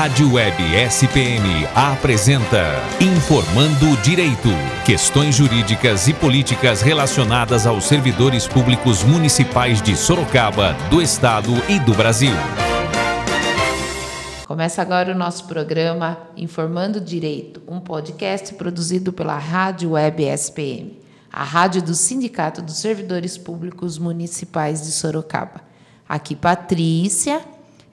Rádio Web SPM apresenta Informando Direito. Questões jurídicas e políticas relacionadas aos servidores públicos municipais de Sorocaba, do Estado e do Brasil. Começa agora o nosso programa Informando Direito, um podcast produzido pela Rádio Web SPM, a rádio do Sindicato dos Servidores Públicos Municipais de Sorocaba. Aqui, Patrícia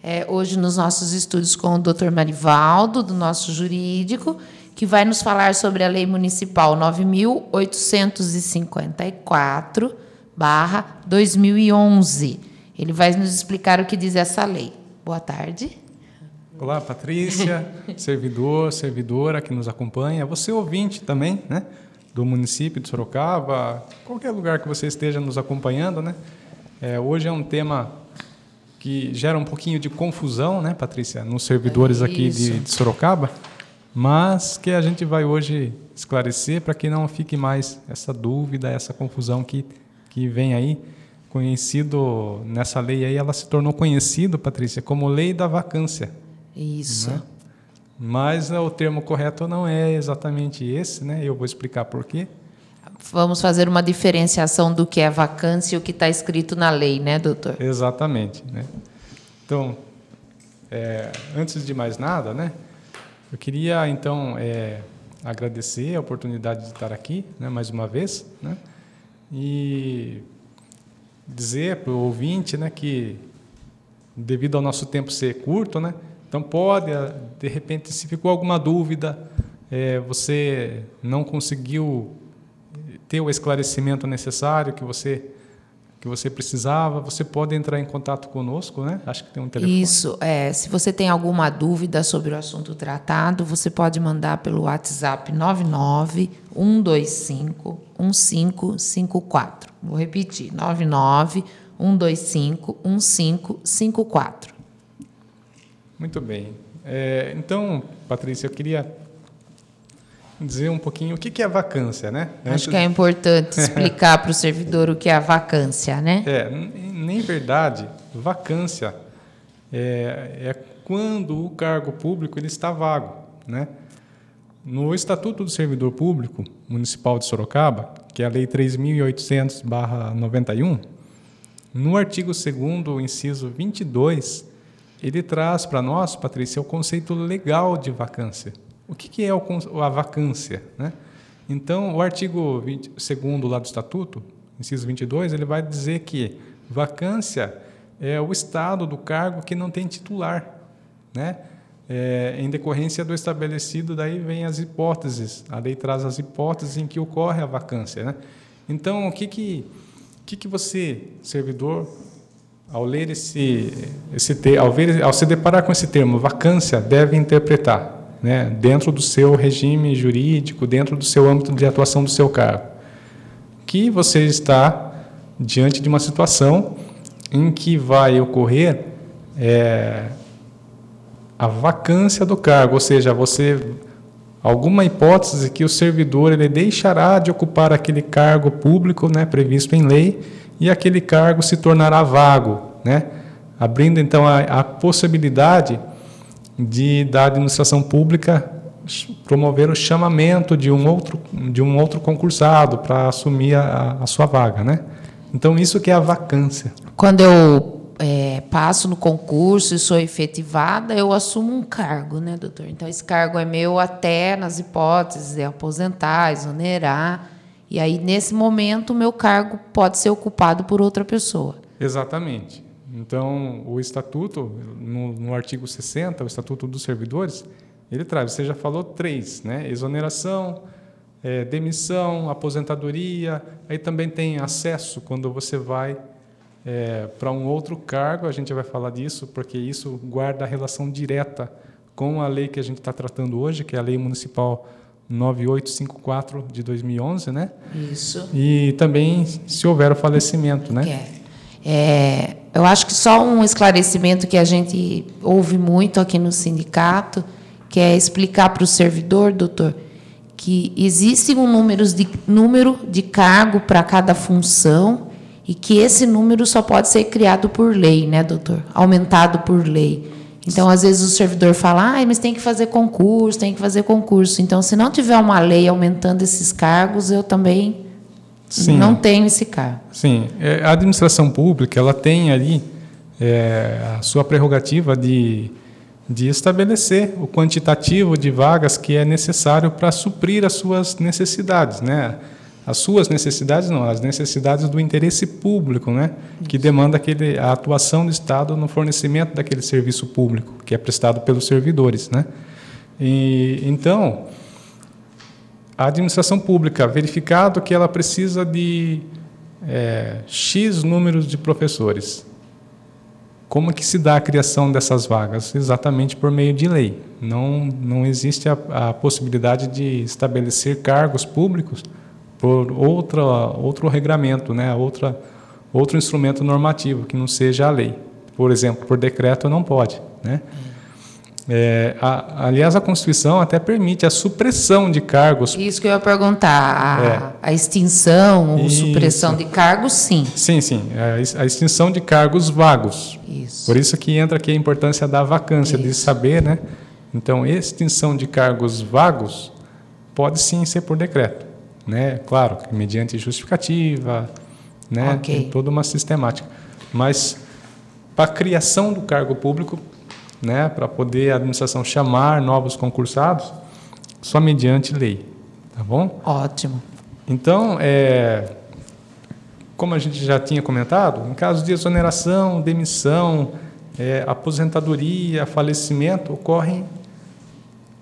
é, hoje nos nossos estudos com o Dr. Marivaldo, do nosso jurídico, que vai nos falar sobre a Lei Municipal 9.854, barra 2011. Ele vai nos explicar o que diz essa lei. Boa tarde. Olá, Patrícia, servidor, servidora que nos acompanha, você ouvinte também, né, do município de Sorocaba, qualquer lugar que você esteja nos acompanhando, né. É, hoje é um tema que gera um pouquinho de confusão, né, Patrícia, nos servidores é aqui de, de, Sorocaba, mas que a gente vai hoje esclarecer para que não fique mais essa dúvida, essa confusão que, que vem aí. Conhecido nessa lei aí, ela se tornou conhecido, Patrícia, como lei da vacância. Isso. Né? Mas o termo correto não é exatamente esse, né? Eu vou explicar por quê. Vamos fazer uma diferenciação do que é vacância e o que está escrito na lei, né, doutor? Exatamente. Né? Então, é, antes de mais nada, né, eu queria então é, agradecer a oportunidade de estar aqui, né, mais uma vez, né, e dizer para o ouvinte, né, que devido ao nosso tempo ser curto, né, então pode, de repente, se ficou alguma dúvida, é, você não conseguiu ter o esclarecimento necessário que você que você precisava, você pode entrar em contato conosco, né? Acho que tem um telefone. Isso, é. Se você tem alguma dúvida sobre o assunto tratado, você pode mandar pelo WhatsApp 99 125 1554. Vou repetir: 99 125 1554. Muito bem. É, então, Patrícia, eu queria dizer um pouquinho o que é vacância, né? Acho que é importante explicar para o servidor o que é a vacância, né? É, nem verdade, vacância é, é quando o cargo público ele está vago, né? No Estatuto do Servidor Público Municipal de Sorocaba, que é a Lei 3.800/91, no artigo 2 inciso 22, ele traz para nós, Patrícia, o conceito legal de vacância. O que, que é a vacância? Né? Então, o artigo 2 lá do Estatuto, inciso 22, ele vai dizer que vacância é o estado do cargo que não tem titular. Né? É, em decorrência do estabelecido, daí vem as hipóteses. A lei traz as hipóteses em que ocorre a vacância. Né? Então, o que, que, que, que você, servidor, ao ler esse, esse ao, ver, ao se deparar com esse termo, vacância, deve interpretar? Né, dentro do seu regime jurídico, dentro do seu âmbito de atuação do seu cargo, que você está diante de uma situação em que vai ocorrer é, a vacância do cargo, ou seja, você alguma hipótese que o servidor ele deixará de ocupar aquele cargo público, né, previsto em lei, e aquele cargo se tornará vago, né, abrindo então a, a possibilidade de da administração pública promover o chamamento de um outro de um outro concursado para assumir a, a, sua vaga, né? Então isso que é a vacância. Quando eu é, passo no concurso e sou efetivada, eu assumo um cargo, né, doutor? Então esse cargo é meu até nas hipóteses de aposentar, exonerar, e aí nesse momento o meu cargo pode ser ocupado por outra pessoa. Exatamente. Então, o estatuto, no, no, artigo 60, o Estatuto dos Servidores, ele traz, você já falou três, né? Exoneração, é, demissão, aposentadoria, aí também tem acesso quando você vai é, para um outro cargo, a gente vai falar disso, porque isso guarda a relação direta com a lei que a gente está tratando hoje, que é a Lei Municipal 9854 de 2011, né? Isso. E também se houver o falecimento, né? É. É, eu acho que só um esclarecimento que a gente ouve muito aqui no sindicato, que é explicar para o servidor, doutor, que existe um número de, número de cargo para cada função e que esse número só pode ser criado por lei, né, doutor? Aumentado por lei. Então, às vezes, o servidor fala, ah, mas tem que fazer concurso, tem que fazer concurso. Então, se não tiver uma lei aumentando esses cargos, eu também Sim. não tenho esse cargo. Sim. É, a administração pública ela tem ali é, a sua prerrogativa de, de estabelecer o quantitativo de vagas que é necessário para suprir as suas necessidades, né? as suas necessidades não, as necessidades do interesse público, né, que demanda aquele, a atuação do Estado no fornecimento daquele serviço público que é prestado pelos servidores, né. E então a administração pública verificado que ela precisa de é, x números de professores, como que se dá a criação dessas vagas? Exatamente por meio de lei. Não não existe a, a possibilidade de estabelecer cargos públicos por outra, outro regramento, né? outra, outro instrumento normativo que não seja a lei. Por exemplo, por decreto não pode. Né? É, a, aliás, a Constituição até permite a supressão de cargos. Isso que eu ia perguntar. A, é. a extinção ou supressão de cargos, sim. Sim, sim. A, a, extinção de cargos vagos. Isso. Por isso que entra aqui a importância da vacância, isso. de saber, né? Então, extinção de cargos vagos pode sim ser por decreto né? Claro, mediante justificativa, né? Okay. Tem toda uma sistemática. Mas para a criação do cargo público, né? Para poder a administração chamar novos concursados, só mediante lei, tá bom? Ótimo. Então, é, como a gente já tinha comentado, em caso de exoneração, demissão, é, aposentadoria, falecimento, ocorre,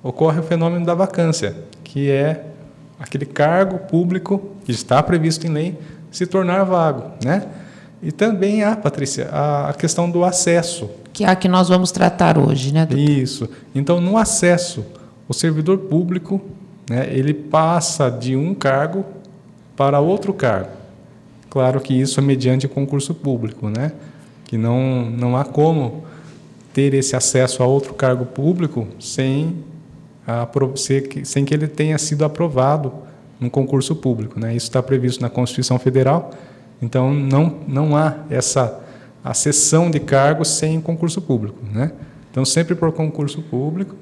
ocorre o fenômeno da vacância, que é aquele cargo público que está previsto em lei se tornar vago, né? E também há, Patrícia, a questão do acesso. Que é a que nós vamos tratar hoje, né, doutor? Isso. Então, no acesso, o servidor público, né, ele passa de um cargo para outro cargo. Claro que isso é mediante concurso público, né? Que não, não há como ter esse acesso a outro cargo público sem sem que ele tenha sido aprovado num concurso público. Né? Isso está previsto na Constituição Federal, então não, não há essa acessão de cargos sem concurso público. Né? Então, sempre por concurso público.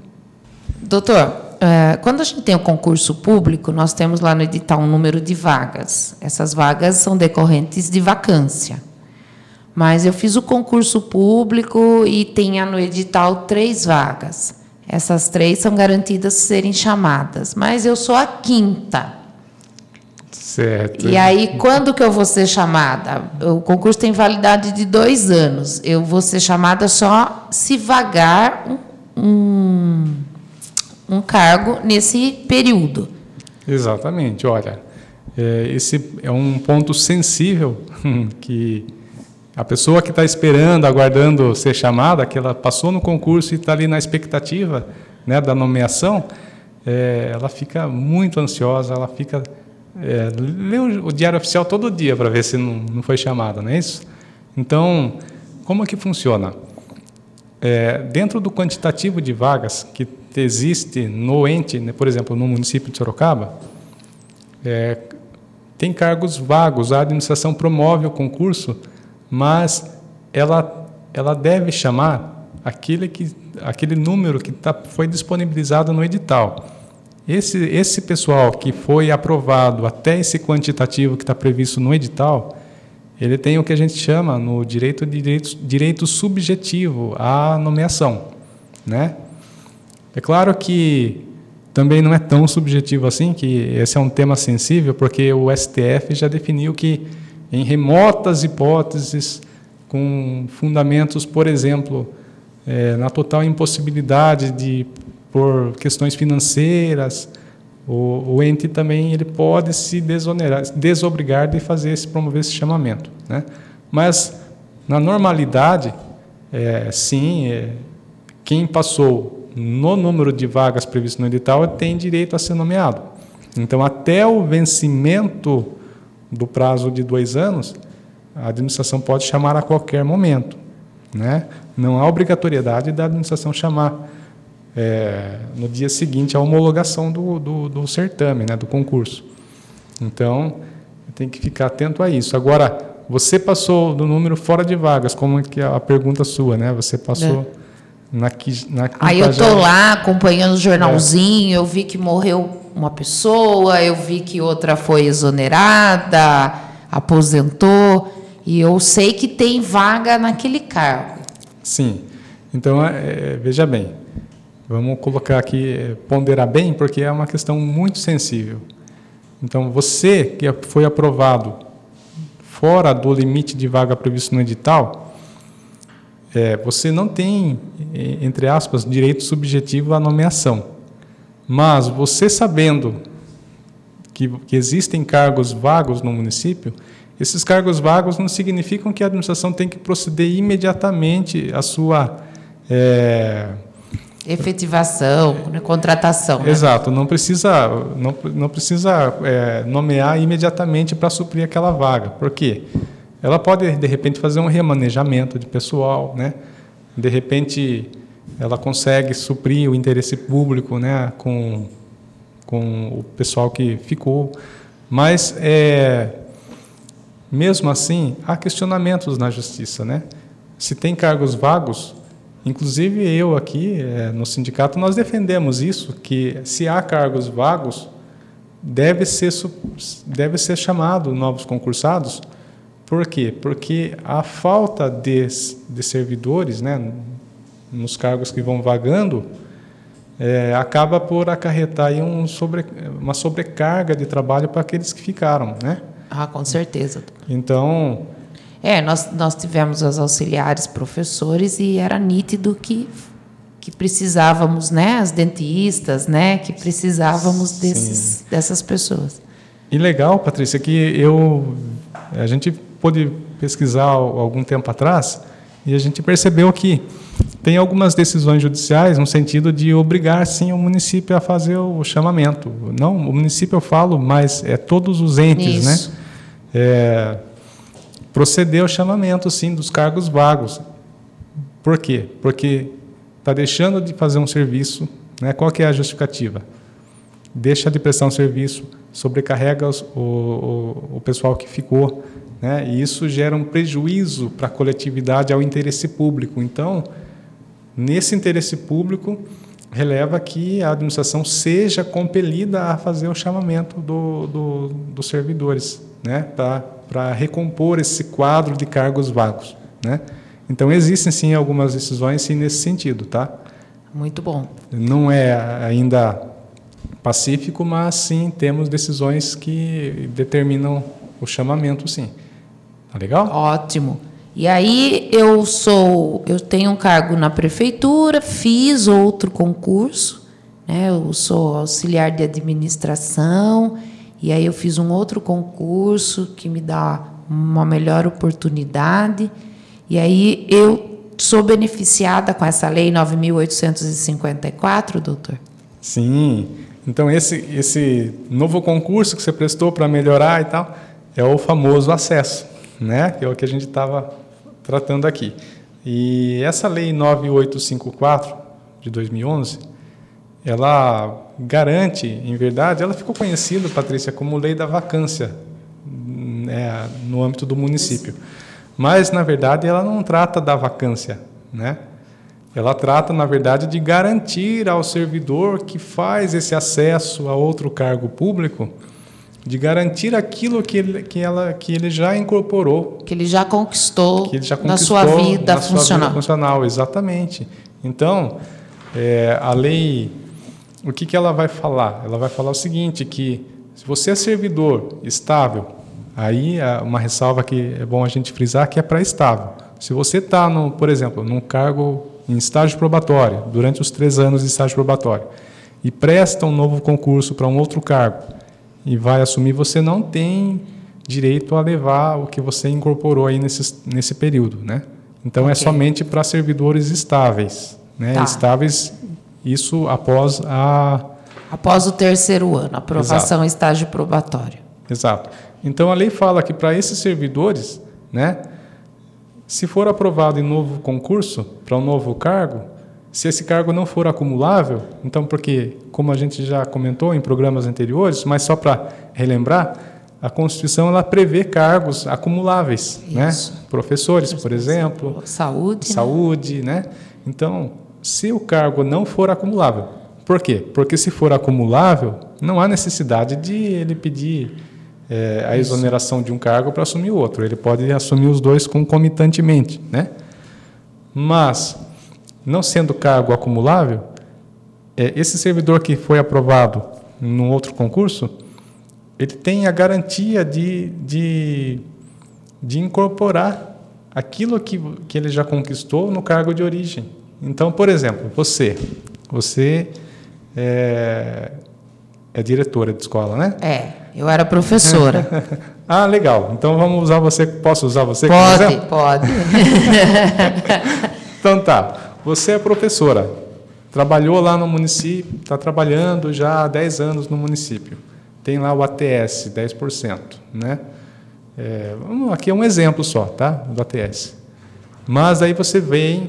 Doutor, é, quando a gente tem o um concurso público, nós temos lá no edital um número de vagas. Essas vagas são decorrentes de vacância. Mas eu fiz o concurso público e tinha no edital três vagas. Essas três são garantidas serem chamadas, mas eu sou a quinta. Certo. E aí, quando que eu vou ser chamada? O concurso tem validade de dois anos. Eu vou ser chamada só se vagar um, um cargo nesse período. Exatamente. Olha, é, esse é um ponto sensível que a pessoa que está esperando, aguardando ser chamada, que ela passou no concurso e está ali na expectativa né, da nomeação, é, ela fica muito ansiosa, ela fica é, lê o, o, diário oficial todo dia para ver se não, não foi chamada, não é isso? Então, como é que funciona? É, dentro do quantitativo de vagas que existe no ente, né, por exemplo, no município de Sorocaba, é, tem cargos vagos. A administração promove o concurso mas ela, ela deve chamar aquele, que, aquele número que tá, foi disponibilizado no edital. Esse, esse pessoal que foi aprovado até esse quantitativo que está previsto no edital, ele tem o que a gente chama no direito de direito, direito subjetivo à nomeação, né? É claro que também não é tão subjetivo assim, que esse é um tema sensível, porque o STF já definiu que em remotas hipóteses, com fundamentos, por exemplo, é, na total impossibilidade de, por questões financeiras, o, o, ente também ele pode se desonerar, desobrigar de fazer esse promover esse chamamento, né? Mas na normalidade, é, sim, é, quem passou no número de vagas previsto no edital tem direito a ser nomeado. Então, até o vencimento do prazo de dois anos, a administração pode chamar a qualquer momento. Né? Não há obrigatoriedade da administração chamar é, no dia seguinte a homologação do, do, do certame, né, do concurso. Então, tem que ficar atento a isso. Agora, você passou do número fora de vagas, como que é a pergunta sua, né? Você passou é. Na, na Aí eu tô lá acompanhando o jornalzinho, é. eu vi que morreu uma pessoa, eu vi que outra foi exonerada, aposentou, e eu sei que tem vaga naquele cargo. Sim. Então, é, veja bem, vamos colocar aqui, é, ponderar bem, porque é uma questão muito sensível. Então, você que foi aprovado fora do limite de vaga previsto no edital, é, você não tem, entre aspas, direito subjetivo à nomeação. Mas você sabendo que, que existem cargos vagos no município, esses cargos vagos não significam que a administração tem que proceder imediatamente à sua é, efetivação, né, contratação. Né? Exato, não precisa, não, não precisa é, nomear imediatamente para suprir aquela vaga. Por quê? Ela pode, de repente, fazer um remanejamento de pessoal, né? de repente, ela consegue suprir o interesse público né? com, com o pessoal que ficou. Mas, é, mesmo assim, há questionamentos na justiça. Né? Se tem cargos vagos, inclusive eu aqui é, no sindicato, nós defendemos isso, que se há cargos vagos, deve ser, deve ser chamado novos concursados, por quê? Porque a falta de, de servidores, né, nos cargos que vão vagando, é, acaba por acarretar aí um sobre, uma sobrecarga de trabalho para aqueles que ficaram, né? Ah, com certeza. Então... É, nós, nós tivemos os auxiliares professores e era nítido que que precisávamos, né, as dentistas, né, que precisávamos desses, dessas pessoas. E legal, Patrícia, que eu a gente pôde pesquisar algum tempo atrás e a gente percebeu que tem algumas decisões judiciais no sentido de obrigar sim o município a fazer o chamamento. Não, o município eu falo, mas é todos os entes, né? Isso. né? É, proceder ao chamamento sim dos cargos vagos. Por quê? Porque está deixando de fazer um serviço, né? Qual que é a justificativa? Deixa de prestar um serviço, sobrecarrega os, o, o, o pessoal que ficou né? e isso gera um prejuízo para a coletividade ao interesse público. Então, nesse interesse público, releva que a administração seja compelida a fazer o chamamento do, do, dos servidores, né? para recompor esse quadro de cargos vagos. Né? Então, existem sim algumas decisões sim, nesse sentido. Tá? Muito bom. Não é ainda pacífico, mas sim temos decisões que determinam o chamamento, sim. Tá legal? Ótimo. E aí eu sou, eu tenho um cargo na prefeitura, fiz outro concurso, né? Eu sou auxiliar de administração e aí eu fiz um outro concurso que me dá uma melhor oportunidade. E aí eu sou beneficiada com essa lei 9854, doutor? Sim. Então esse esse novo concurso que você prestou para melhorar e tal é o famoso acesso né? que é o que a gente estava tratando aqui. E essa lei 9854 de 2011, ela garante, em verdade, ela ficou conhecida, Patrícia, como lei da vacância né, no âmbito do município. Mas, na verdade, ela não trata da vacância, né? Ela trata, na verdade, de garantir ao servidor que faz esse acesso a outro cargo público de garantir aquilo que ele, que ela, que ele já incorporou. Que ele já conquistou, ele já conquistou na sua vida na funcional. Sua vida funcional, exatamente. Então, é, a lei, o que, que ela vai falar? Ela vai falar o seguinte, que se você é servidor estável, aí uma ressalva que é bom a gente frisar que é para estável. Se você está, por exemplo, num cargo em estágio probatório, durante os três anos de estágio probatório, e presta um novo concurso para um outro cargo, e vai assumir, você não tem direito a levar o que você incorporou aí nesse, nesse período, né? Então é okay. é somente para servidores estáveis, né? Tá. Estáveis, isso após a após o terceiro ano, aprovação Exato. estágio probatório. Exato. Então a lei fala que para esses servidores, né, se for aprovado em novo concurso para um novo cargo, se esse cargo não for acumulável, então, porque, como a gente já comentou em programas anteriores, mas só para relembrar, a Constituição ela prevê cargos acumuláveis, né? Professores, por exemplo, saúde, saúde, né? né? Então, se o cargo não for acumulável. Por quê? Porque se for acumulável, não há necessidade de ele pedir é, a exoneração de um cargo para assumir o outro. Ele pode assumir os dois concomitantemente, né? Mas, não sendo cargo acumulável, é, esse servidor que foi aprovado num outro concurso, ele tem a garantia de, de, de incorporar aquilo que, que ele já conquistou no cargo de origem. Então, por exemplo, você, você é, é diretora de escola, né? É, eu era professora. ah, legal. Então vamos usar você. Posso usar você? Pode, pode. então tá. Você é professora. Trabalhou lá no município, está trabalhando já há 10 anos no município. Tem lá o ATS, 10%. Né? É, aqui é um exemplo só, tá? Do ATS. Mas aí você vem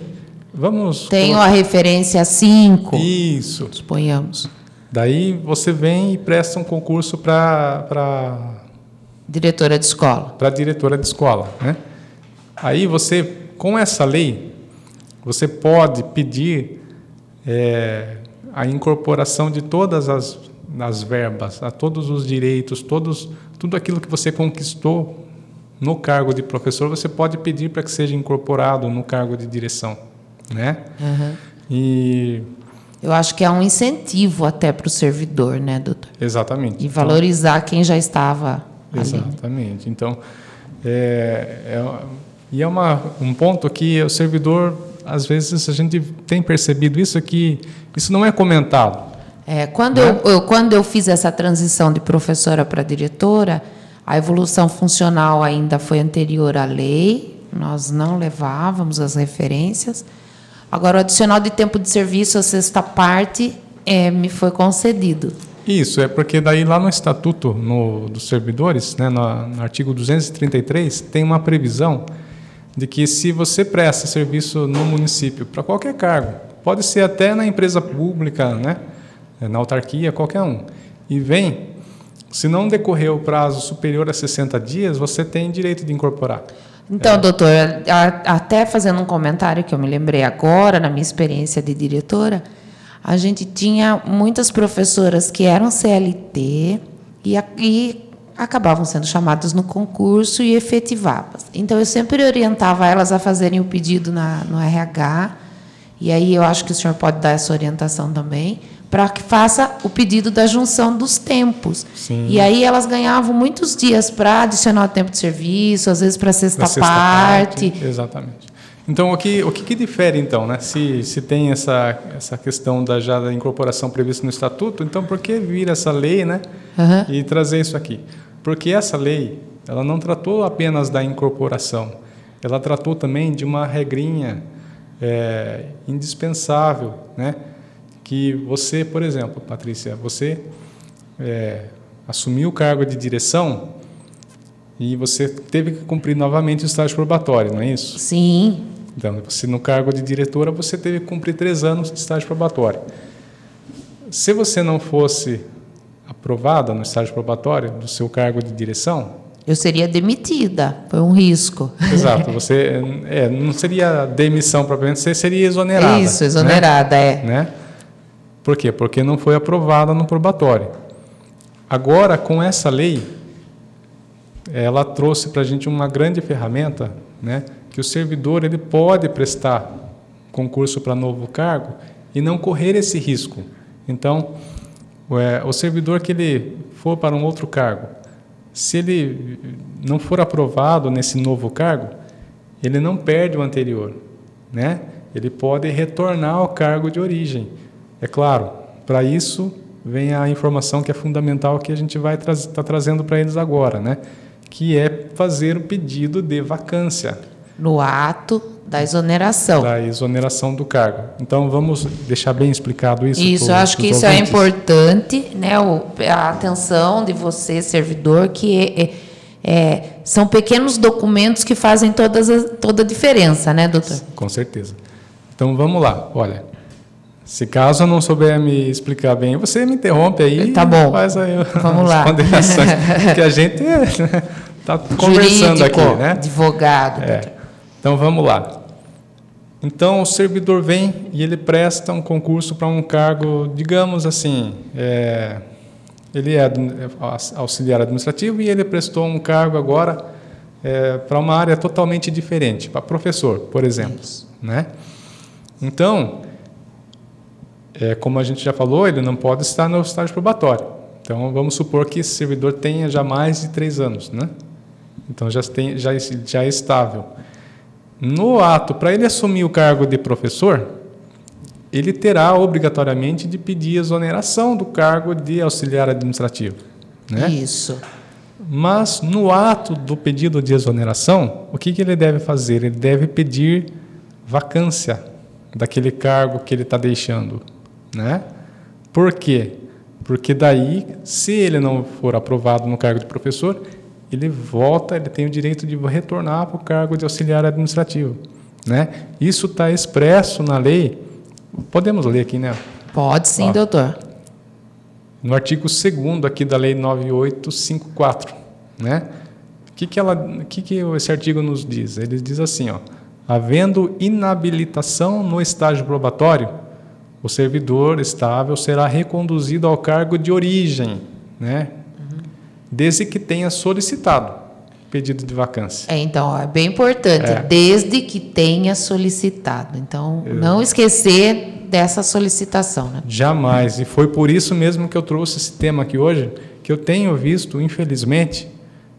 Vamos. Tenho colocar... a referência 5. Isso. Suponhamos. Daí você vem e presta um concurso para. Diretora de escola. Para diretora de escola. Né? Aí você, com essa lei, você pode pedir é, a incorporação de todas as, as verbas, a todos os direitos, todos, tudo aquilo que você conquistou no cargo de professor, você pode pedir para que seja incorporado no cargo de direção né? Uhum. E eu acho que é um incentivo até para o servidor, né, doutor? Exatamente. E valorizar então, quem já estava Exatamente. Ali. Então, é, é, e é uma, um ponto que o servidor, às vezes, a gente tem percebido isso que isso não é comentado. É, quando, né? eu, eu, quando eu fiz essa transição de professora para diretora, a evolução funcional ainda foi anterior à lei, nós não levávamos as referências, Agora, o adicional de tempo de serviço, a sexta parte, é, me foi concedido. Isso, é porque daí lá no Estatuto no, dos Servidores, né, no, no artigo 233, tem uma previsão de que se você presta serviço no município, para qualquer cargo, pode ser até na empresa pública, né, na autarquia, qualquer um, e vem, se não decorrer o prazo superior a 60 dias, você tem direito de incorporar. Então, é. doutor, até fazendo um comentário que eu me lembrei agora, na minha experiência de diretora, a gente tinha muitas professoras que eram CLT e, e acabavam sendo chamadas no concurso e efetivadas. Então, eu sempre orientava elas a fazerem o pedido na, no RH, e aí eu acho que o senhor pode dar essa orientação também para que faça o pedido da junção dos tempos. Sim. E aí elas ganhavam muitos dias para adicionar o tempo de serviço, às vezes para a sexta, sexta parte. parte. Exatamente. Então, o que, o que, que, difere, então, né? Se, se tem essa, essa questão da, já da incorporação prevista no Estatuto, então por que vir essa lei né? Uhum. e trazer isso aqui? Porque essa lei ela não tratou apenas da incorporação, ela tratou também de uma regrinha é, indispensável, né? Que você, por exemplo, Patrícia, você é, assumiu o cargo de direção e você teve que cumprir novamente o estágio probatório, não é isso? Sim. Então, você no cargo de diretora, você teve que cumprir três anos de estágio probatório. Se você não fosse aprovada no estágio probatório do seu cargo de direção, eu seria demitida, foi um risco. Exato, você é, não seria demissão propriamente, você seria exonerada. Isso, exonerada, né? é. Né? Por quê? Porque não foi aprovada no probatório. Agora, com essa lei, ela trouxe para a gente uma grande ferramenta, né, que o servidor ele pode prestar concurso para novo cargo e não correr esse risco. Então, é, o servidor que ele for para um outro cargo, se ele não for aprovado nesse novo cargo, ele não perde o anterior, né? Ele pode retornar ao cargo de origem. É claro, para isso vem a informação que é fundamental que a gente vai estar tá trazendo para eles agora, né? que é fazer o pedido de vacância. No ato da exoneração. Da exoneração do cargo. Então, vamos deixar bem explicado isso. Isso, eu acho que isso é ouvintes. é importante, né? O, a atenção de você, servidor, que é, é, são pequenos documentos que fazem todas toda a diferença, né, doutor? Com certeza. Então, vamos lá. Olha, se caso eu não souber me explicar bem, você me interrompe aí. Tá bom. Faz aí Vamos lá. que a gente está conversando Jurídico, aqui, né? Advogado. É. Então vamos lá. Então, o servidor vem e ele presta um concurso para um cargo, digamos assim, é, ele é auxiliar administrativo e ele prestou um cargo agora é, para uma área totalmente diferente, para professor, por exemplo. Né? Então, é, como a gente já falou, ele não pode estar no estágio probatório. Então, vamos supor que esse servidor tenha já mais de três anos. Né? Então, já, tem, já, já é estável. No ato, para ele assumir o cargo de professor, ele terá obrigatoriamente de pedir exoneração do cargo de auxiliar administrativo. Né? Isso. Mas no ato do pedido de exoneração, o que, que ele deve fazer? Ele deve pedir vacância daquele cargo que ele está deixando. Né? Por quê? Porque daí, se ele não for aprovado no cargo de professor, ele volta, ele tem o direito de retornar para o cargo de auxiliar administrativo. Né? Isso está expresso na lei. Podemos ler aqui, né? Pode sim, Ó, doutor. No artigo 2 aqui da Lei 9854. Né? O que, que, ela, que, que esse artigo nos diz? Ele diz assim: ó, havendo inabilitação no estágio probatório, o servidor estável será reconduzido ao cargo de origem. Né? desde que tenha solicitado pedido de vacância. É, então, é bem importante, é. desde que tenha solicitado. Então, não esquecer dessa solicitação. Né? Jamais. E foi por isso mesmo que eu trouxe esse tema aqui hoje, que eu tenho visto, infelizmente,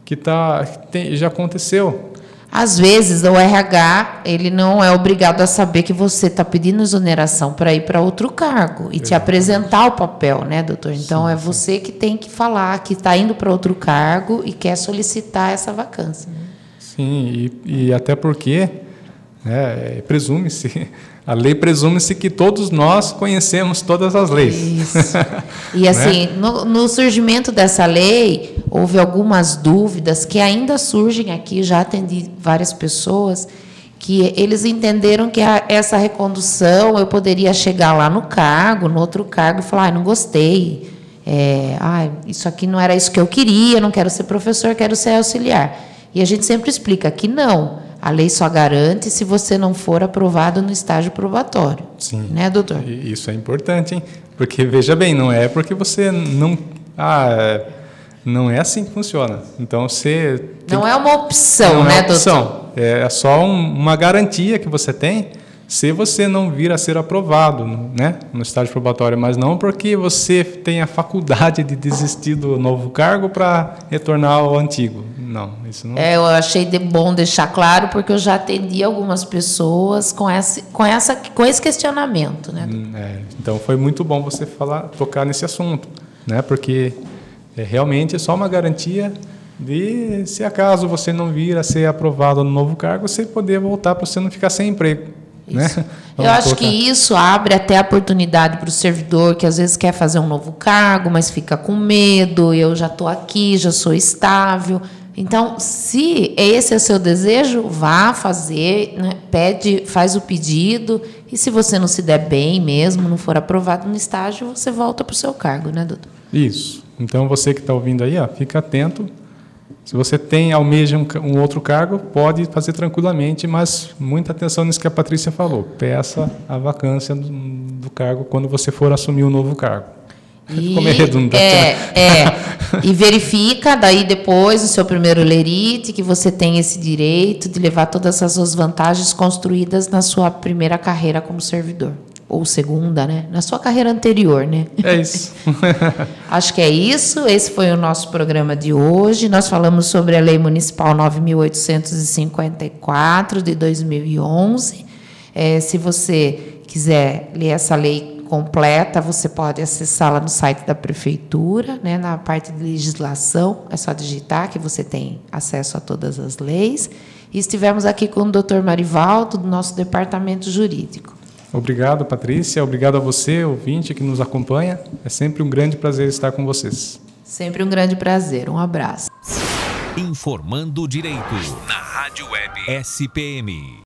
que tá, tem, já aconteceu às vezes, o RH ele não é obrigado a saber que você está pedindo exoneração para ir para outro cargo e te apresentar o papel, né, doutor? Então, sim, é você que tem que falar que está indo para outro cargo e quer solicitar essa vacância. Sim, e, e até porque né, presume-se a lei presume-se que todos nós conhecemos todas as leis. Isso. E né? assim, né? no, no, surgimento dessa lei, houve algumas dúvidas que ainda surgem aqui, já atendi várias pessoas, que eles entenderam que a, essa recondução eu poderia chegar lá no cargo, no outro cargo, e falar, ah, não gostei. É, ah, isso aqui não era isso que eu queria, não quero ser professor, quero ser auxiliar. E a gente sempre explica que não a lei só garante se você não for aprovado no estágio probatório. Sim. Né, doutor? Isso é importante, hein? Porque, veja bem, não é porque você não. Ah, não é assim que funciona. Então, você. Não é uma opção, não né, é opção. doutor? É só um, uma garantia que você tem se você não vir a ser aprovado né, no estágio probatório, mas não porque você tem a faculdade de desistir do novo cargo para retornar ao antigo. Não, isso não. É, eu achei de bom deixar claro porque eu já atendi algumas pessoas com esse, com essa, com esse questionamento, né? Hum, é, então foi muito bom você falar, tocar nesse assunto, né? Porque é, realmente é só uma garantia de se acaso você não vir a ser aprovado no novo cargo, você poder voltar para você não ficar sem emprego. Né? Eu acho colocar. que isso abre até a oportunidade para o servidor que às vezes quer fazer um novo cargo, mas fica com medo. Eu já estou aqui, já sou estável. Então, se esse é o seu desejo, vá fazer, né? pede, faz o pedido. E se você não se der bem mesmo, não for aprovado no estágio, você volta para o seu cargo, né, doutor? Isso. Então, você que está ouvindo aí, ó, fica atento se você tem almeja um, um, outro cargo, pode fazer tranquilamente, mas muita atenção nisso que a Patrícia falou. Peça a vacância do, do cargo quando você for assumir um novo cargo. E, Ficou meio redundante. É, né? é. E verifica daí depois o seu primeiro lerite que você tem esse direito de levar todas as suas vantagens construídas na sua primeira carreira como servidor ou segunda, né? Na sua carreira anterior, né? É isso. Acho que é isso. Esse foi o nosso programa de hoje. Nós falamos sobre a Lei Municipal 9.854 de 2011. É, se você quiser ler essa lei completa, você pode acessá-la no site da prefeitura, né? Na parte de legislação, é só digitar que você tem acesso a todas as leis. E estivemos aqui com o Dr. Marivaldo, do nosso departamento jurídico. Obrigado, Patrícia. Obrigado a você, ouvinte, que nos acompanha. É sempre um grande prazer estar com vocês. Sempre um grande prazer. Um abraço. Informando Direito na Rádio Web SPM.